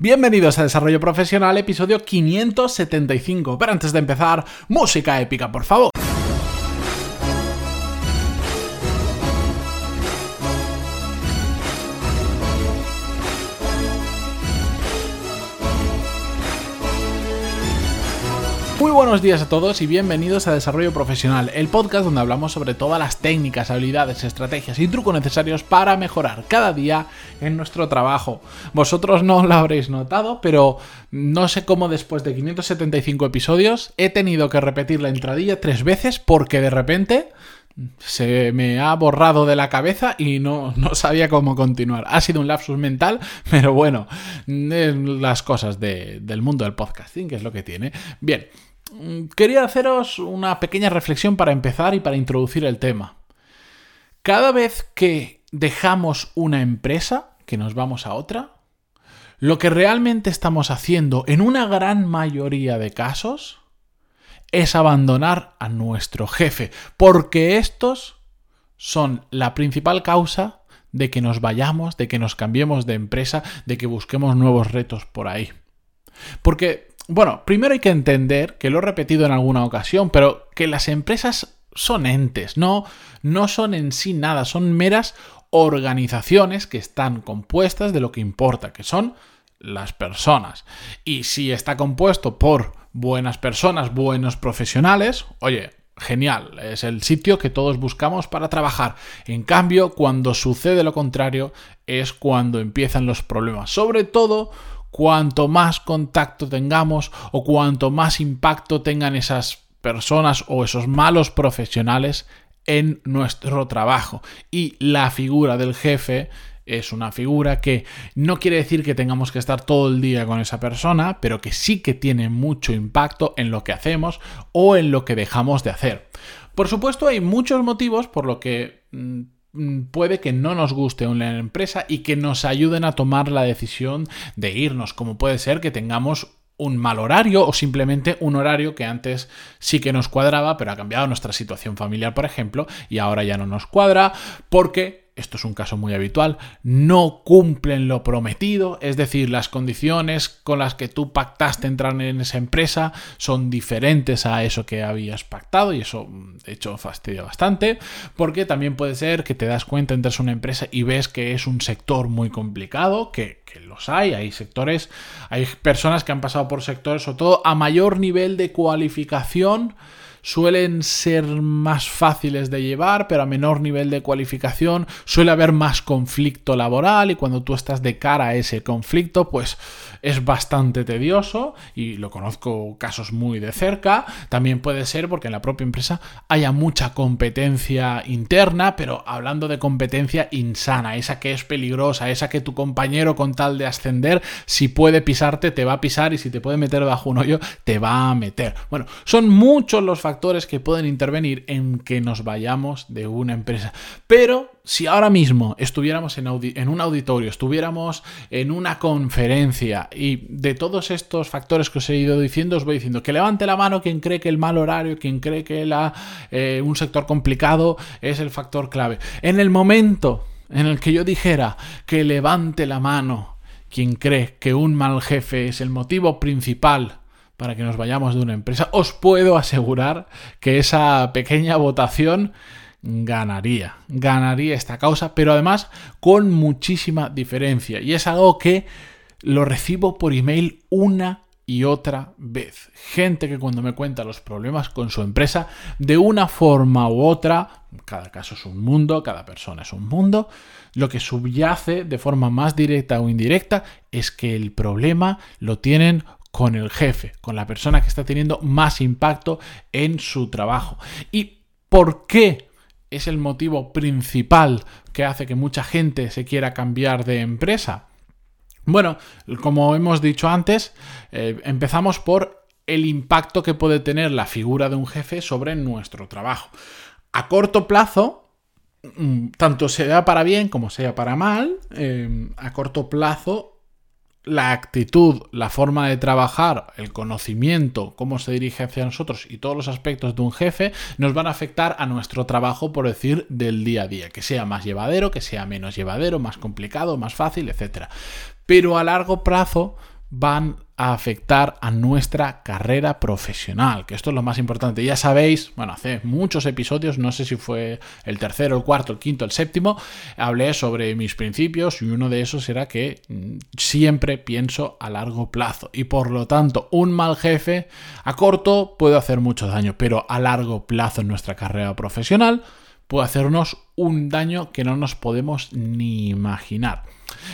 Bienvenidos a Desarrollo Profesional, episodio 575. Pero antes de empezar, música épica, por favor. Buenos días a todos y bienvenidos a Desarrollo Profesional, el podcast donde hablamos sobre todas las técnicas, habilidades, estrategias y trucos necesarios para mejorar cada día en nuestro trabajo. Vosotros no lo habréis notado, pero no sé cómo después de 575 episodios he tenido que repetir la entradilla tres veces porque de repente se me ha borrado de la cabeza y no, no, sabía cómo continuar. Ha sido un lapsus mental, pero bueno, las cosas del mundo del podcasting, que es lo que tiene. Bien, quería haceros una pequeña reflexión para empezar y para introducir el tema. Cada vez que dejamos una empresa, que nos vamos a otra, lo que realmente estamos haciendo en una gran mayoría de casos es abandonar a nuestro jefe, porque estos son la principal causa de que nos vayamos, de que nos cambiemos de empresa, de que busquemos nuevos retos por ahí. Porque bueno, primero hay que entender, que lo he repetido en alguna ocasión, pero que las empresas son entes, no, no son en sí nada, son meras organizaciones que están compuestas de lo que importa, que son las personas. Y si está compuesto por buenas personas, buenos profesionales, oye, genial, es el sitio que todos buscamos para trabajar. En cambio, cuando sucede lo contrario, es cuando empiezan los problemas. Sobre todo cuanto más contacto tengamos o cuanto más impacto tengan esas personas o esos malos profesionales en nuestro trabajo. Y la figura del jefe es una figura que no quiere decir que tengamos que estar todo el día con esa persona, pero que sí que tiene mucho impacto en lo que hacemos o en lo que dejamos de hacer. Por supuesto, hay muchos motivos por lo que mm, puede que no nos guste una empresa y que nos ayuden a tomar la decisión de irnos, como puede ser que tengamos un mal horario o simplemente un horario que antes sí que nos cuadraba, pero ha cambiado nuestra situación familiar, por ejemplo, y ahora ya no nos cuadra porque esto es un caso muy habitual, no cumplen lo prometido, es decir, las condiciones con las que tú pactaste entrar en esa empresa son diferentes a eso que habías pactado y eso de hecho fastidia bastante, porque también puede ser que te das cuenta, entras en una empresa y ves que es un sector muy complicado, que, que los hay, hay sectores, hay personas que han pasado por sectores, sobre todo a mayor nivel de cualificación, suelen ser más fáciles de llevar, pero a menor nivel de cualificación. Suele haber más conflicto laboral y cuando tú estás de cara a ese conflicto, pues es bastante tedioso y lo conozco casos muy de cerca. También puede ser porque en la propia empresa haya mucha competencia interna, pero hablando de competencia insana, esa que es peligrosa, esa que tu compañero con tal de ascender, si puede pisarte, te va a pisar y si te puede meter bajo un hoyo, te va a meter. Bueno, son muchos los factores que pueden intervenir en que nos vayamos de una empresa. Pero si ahora mismo estuviéramos en, un auditorio, estuviéramos en una conferencia y de todos estos factores que os he ido diciendo, os voy diciendo que levante la mano quien cree que el mal horario, quien cree que la, eh, un sector complicado es el factor clave. En el momento en el que yo dijera que levante la mano quien cree que un mal jefe es el motivo principal para que nos vayamos de una empresa, os puedo asegurar que esa pequeña votación ganaría, ganaría esta causa, pero además con muchísima diferencia. Y es algo que lo recibo por email una y otra vez. Gente que cuando me cuenta los problemas con su empresa, de una forma u otra, cada caso es un mundo, cada persona es un mundo, lo que subyace de forma más directa o indirecta es que el problema lo tienen con el jefe, con la persona que está teniendo más impacto en su trabajo. ¿Y por qué es el motivo principal que hace que mucha gente se quiera cambiar de empresa? Bueno, como hemos dicho antes, eh, empezamos por el impacto que puede tener la figura de un jefe sobre nuestro trabajo. A corto plazo, mm, tanto sea para bien como sea para mal, eh, a corto plazo la actitud, la forma de trabajar, el conocimiento, cómo se dirige hacia nosotros y todos los aspectos de un jefe nos van a afectar a nuestro trabajo, por decir, del día a día, que sea más llevadero, que sea menos llevadero, más complicado, más fácil, etc. pero a largo plazo van a afectar a nuestra carrera profesional, que esto es lo más importante. Ya sabéis, bueno, hace muchos episodios, no sé si fue el tercero, el cuarto, el quinto, el séptimo, hablé sobre mis principios y uno de esos era que mm, siempre pienso a largo plazo y por lo tanto un mal jefe a corto puede hacer mucho daño, pero a largo plazo en nuestra carrera profesional puede hacernos un daño que no nos podemos ni imaginar.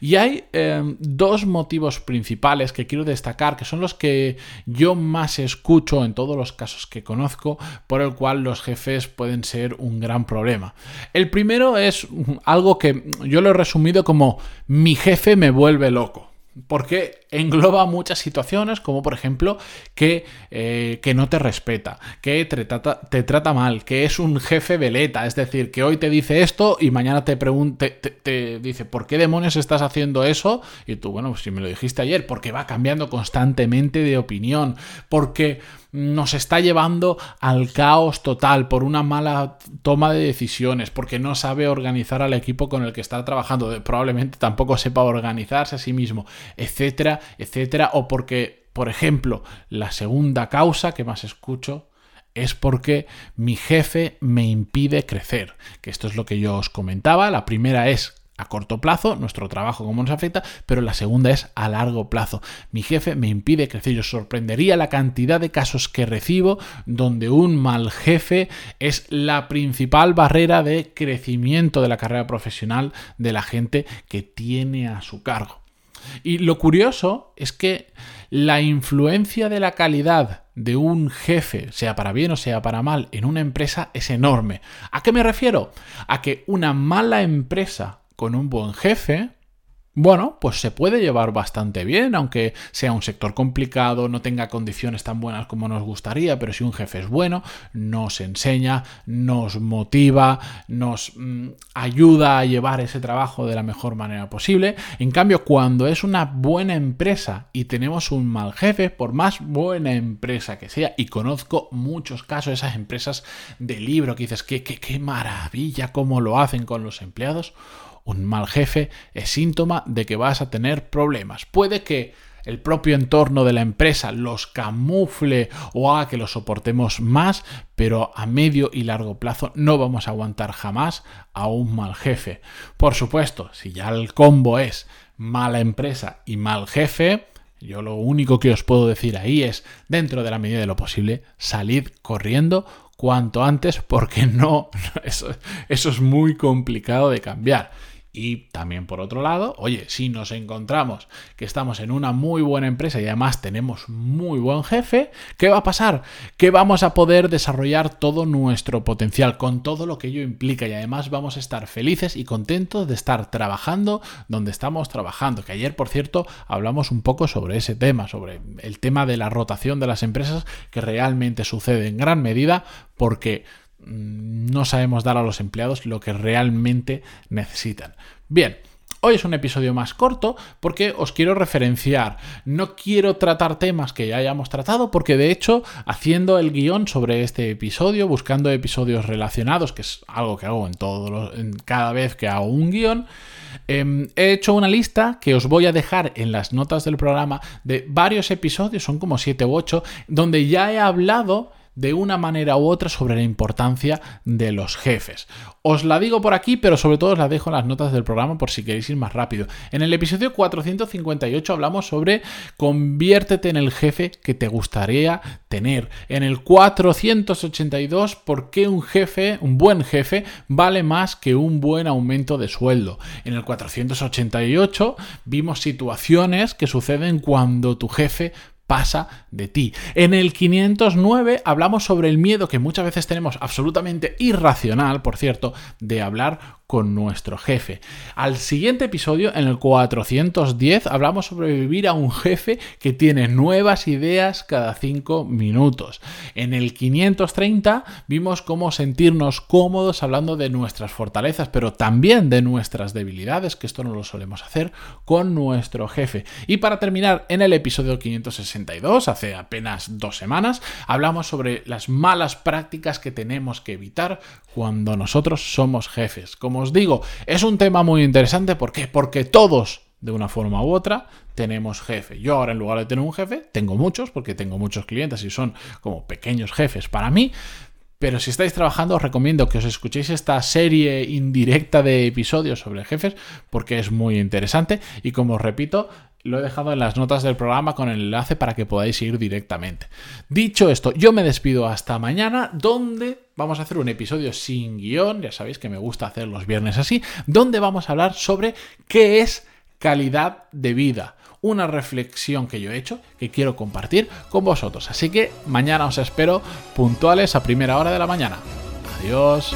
Y hay em, dos motivos principales que quiero destacar, que son los que yo más escucho en todos los casos que conozco, por el cual los jefes pueden ser un gran problema. El primero es algo que yo lo he resumido como mi jefe me vuelve loco porque engloba muchas situaciones, como por ejemplo que, eh, que no te respeta, que te trata, te trata, mal, que es un jefe veleta, es decir, que hoy te dice esto y mañana te, pregunte, te, dice, ¿por qué demonios estás haciendo eso? Y tú, bueno, pues si me lo dijiste ayer, porque va cambiando constantemente de opinión, porque nos está llevando al caos total por una mala toma de decisiones, porque no sabe organizar al equipo con el que está trabajando, probablemente tampoco sepa organizarse a sí mismo, etcétera, etcétera, o porque, por ejemplo, la segunda causa que más escucho es porque mi jefe me impide crecer, que esto es lo que yo os comentaba, la primera es a corto plazo, nuestro trabajo cómo nos afecta, pero la segunda es a largo plazo. Mi jefe me impide crecer. Yo sorprendería la cantidad de casos que recibo donde un mal jefe es la principal barrera de crecimiento de la carrera profesional de la gente que tiene a su cargo. Y lo curioso es que la influencia de la calidad de un jefe, sea para bien o sea para mal, en una empresa es enorme. ¿A qué me refiero? A que una mala empresa con un buen jefe, bueno, pues se puede llevar bastante bien, aunque sea un sector complicado, no tenga condiciones tan buenas como nos gustaría, pero si un jefe es bueno, nos enseña, nos motiva, nos mm, ayuda a llevar ese trabajo de la mejor manera posible. En cambio, cuando es una buena empresa y tenemos un mal jefe, por más buena empresa que sea, y conozco muchos casos de esas empresas de libro que dices, qué, qué, qué maravilla cómo lo hacen con los empleados, un mal jefe es síntoma de que vas a tener problemas. Puede que el propio entorno de la empresa los camufle o haga que los soportemos más, pero a medio y largo plazo no vamos a aguantar jamás a un mal jefe. Por supuesto, si ya el combo es mala empresa y mal jefe, yo lo único que os puedo decir ahí es, dentro de la medida de lo posible, salid corriendo cuanto antes porque no, eso, eso es muy complicado de cambiar. Y también por otro lado, oye, si nos encontramos que estamos en una muy buena empresa y además tenemos muy buen jefe, ¿qué va a pasar? Que vamos a poder desarrollar todo nuestro potencial con todo lo que ello implica y además vamos a estar felices y contentos de estar trabajando donde estamos trabajando. Que ayer, por cierto, hablamos un poco sobre ese tema, sobre el tema de la rotación de las empresas que realmente sucede en gran medida porque no sabemos dar a los empleados lo que realmente necesitan. Bien, Hoy es un episodio más corto porque os quiero referenciar. No quiero tratar temas que ya hayamos tratado porque de hecho haciendo el guion sobre este episodio, buscando episodios relacionados, que es algo que hago en todo en cada vez que hago un guion, em, he hecho una lista que os voy a dejar en las notas del programa de varios episodios, son como 7 u 8, donde ya he hablado de una manera u otra sobre la importancia de los jefes. Os la digo por aquí, pero sobre todo os la dejo en las notas del programa por si queréis ir más rápido. En el episodio 458 hablamos sobre conviértete en el jefe que te gustaría tener. En el 482, por qué un jefe, un buen jefe, vale más que un buen aumento de sueldo. En el 488 vimos situaciones que suceden cuando tu jefe pasa de ti. En el 509 hablamos sobre el miedo que muchas veces tenemos absolutamente irracional, por cierto, de hablar con nuestro jefe. Al siguiente episodio, en el 410, hablamos sobre vivir a un jefe que tiene nuevas ideas cada 5 minutos. En el 530 vimos cómo sentirnos cómodos hablando de nuestras fortalezas, pero también de nuestras debilidades, que esto no lo solemos hacer con nuestro jefe. Y para terminar, en el episodio 562, hace apenas dos semanas, hablamos sobre las malas prácticas que tenemos que evitar cuando nosotros somos jefes. Os digo, es un tema muy interesante. ¿Por qué? Porque todos de una forma u otra, tenemos jefe. Yo ahora en lugar de tener un jefe, tengo muchos, porque tengo muchos clientes y son como pequeños jefes para mí. Pero si estáis trabajando, os recomiendo que os escuchéis esta serie indirecta de episodios sobre jefes, porque es muy interesante. Y como os repito, lo he dejado en las notas del programa con el enlace para que podáis ir directamente. Dicho esto, yo me despido hasta mañana, donde vamos a hacer un episodio sin guion, ya sabéis que me gusta hacer los viernes así, donde vamos a hablar sobre qué es calidad de vida. Una reflexión que yo he hecho que quiero compartir con vosotros. Así que mañana os espero puntuales a primera hora de la mañana. Adiós.